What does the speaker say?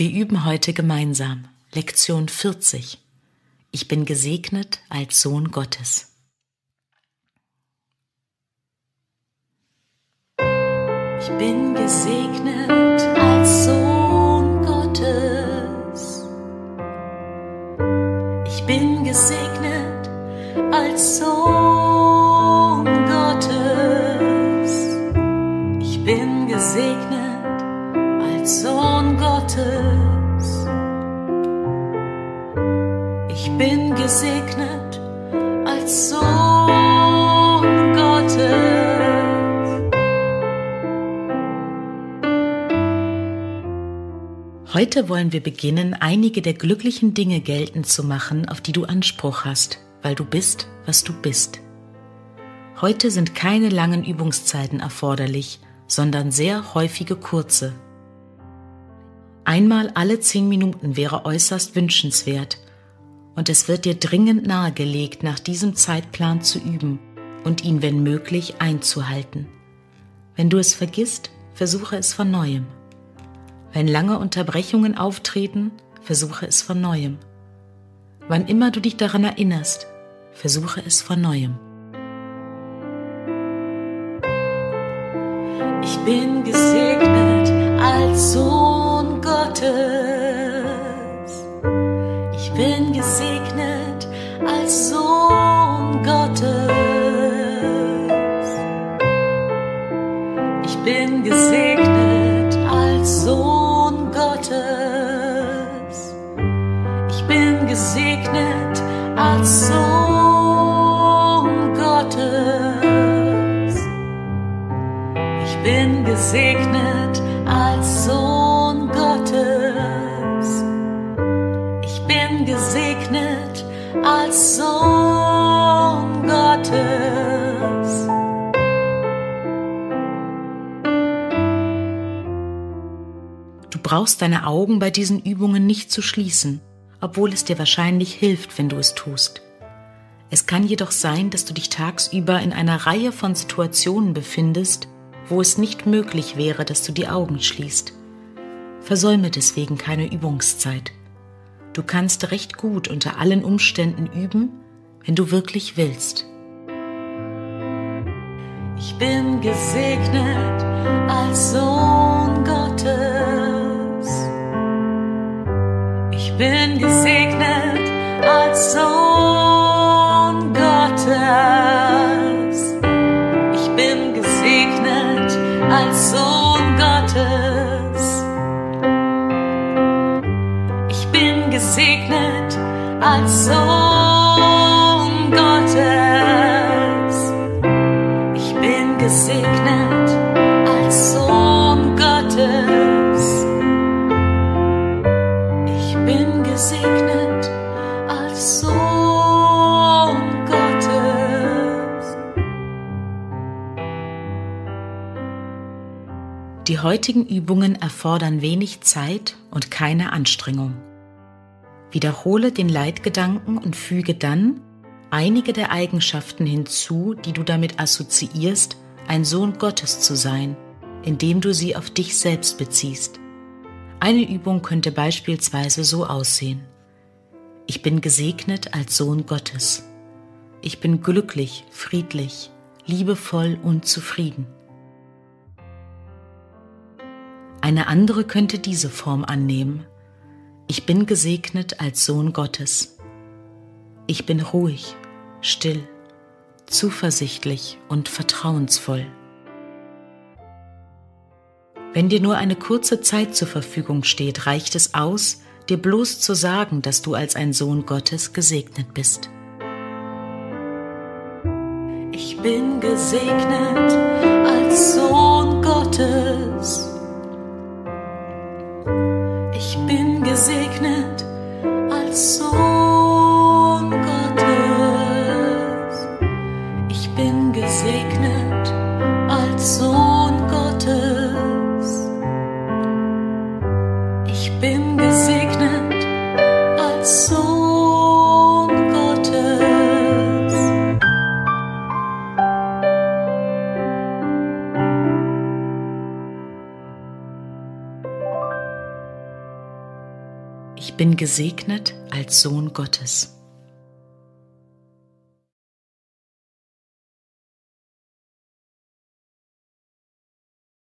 Wir üben heute gemeinsam Lektion 40. Ich bin gesegnet als Sohn Gottes. Ich bin gesegnet als Sohn Gottes. Ich bin gesegnet als Sohn Gottes. Ich bin gesegnet als Sohn Gottes. Ich bin gesegnet als Sohn Gottes. Heute wollen wir beginnen, einige der glücklichen Dinge geltend zu machen, auf die du Anspruch hast, weil du bist, was du bist. Heute sind keine langen Übungszeiten erforderlich, sondern sehr häufige kurze. Einmal alle zehn Minuten wäre äußerst wünschenswert, und es wird dir dringend nahegelegt, nach diesem Zeitplan zu üben und ihn, wenn möglich, einzuhalten. Wenn du es vergisst, versuche es von neuem. Wenn lange Unterbrechungen auftreten, versuche es von neuem. Wann immer du dich daran erinnerst, versuche es von neuem. Ich bin gesegnet als Sohn Gottes. Ich bin gesegnet als Sohn Gottes. Ich bin gesegnet als Sohn Gottes. Ich bin gesegnet als Sohn Gottes. Ich bin gesegnet als Sohn Sohn Gottes. Du brauchst deine Augen bei diesen Übungen nicht zu schließen, obwohl es dir wahrscheinlich hilft, wenn du es tust. Es kann jedoch sein, dass du dich tagsüber in einer Reihe von Situationen befindest, wo es nicht möglich wäre, dass du die Augen schließt. Versäume deswegen keine Übungszeit. Du kannst recht gut unter allen Umständen üben, wenn du wirklich willst. Ich bin gesegnet als Sohn Gottes. Ich bin gesegnet als Sohn Gottes. Ich bin gesegnet als Sohn als Sohn Gottes. Ich bin gesegnet als Sohn Gottes. Ich bin gesegnet als Sohn Gottes. Die heutigen Übungen erfordern wenig Zeit und keine Anstrengung. Wiederhole den Leitgedanken und füge dann einige der Eigenschaften hinzu, die du damit assoziierst, ein Sohn Gottes zu sein, indem du sie auf dich selbst beziehst. Eine Übung könnte beispielsweise so aussehen. Ich bin gesegnet als Sohn Gottes. Ich bin glücklich, friedlich, liebevoll und zufrieden. Eine andere könnte diese Form annehmen. Ich bin gesegnet als Sohn Gottes. Ich bin ruhig, still, zuversichtlich und vertrauensvoll. Wenn dir nur eine kurze Zeit zur Verfügung steht, reicht es aus, dir bloß zu sagen, dass du als ein Sohn Gottes gesegnet bist. Ich bin gesegnet als Sohn Gottes. Gesegnet als Sohn bin gesegnet als Sohn Gottes.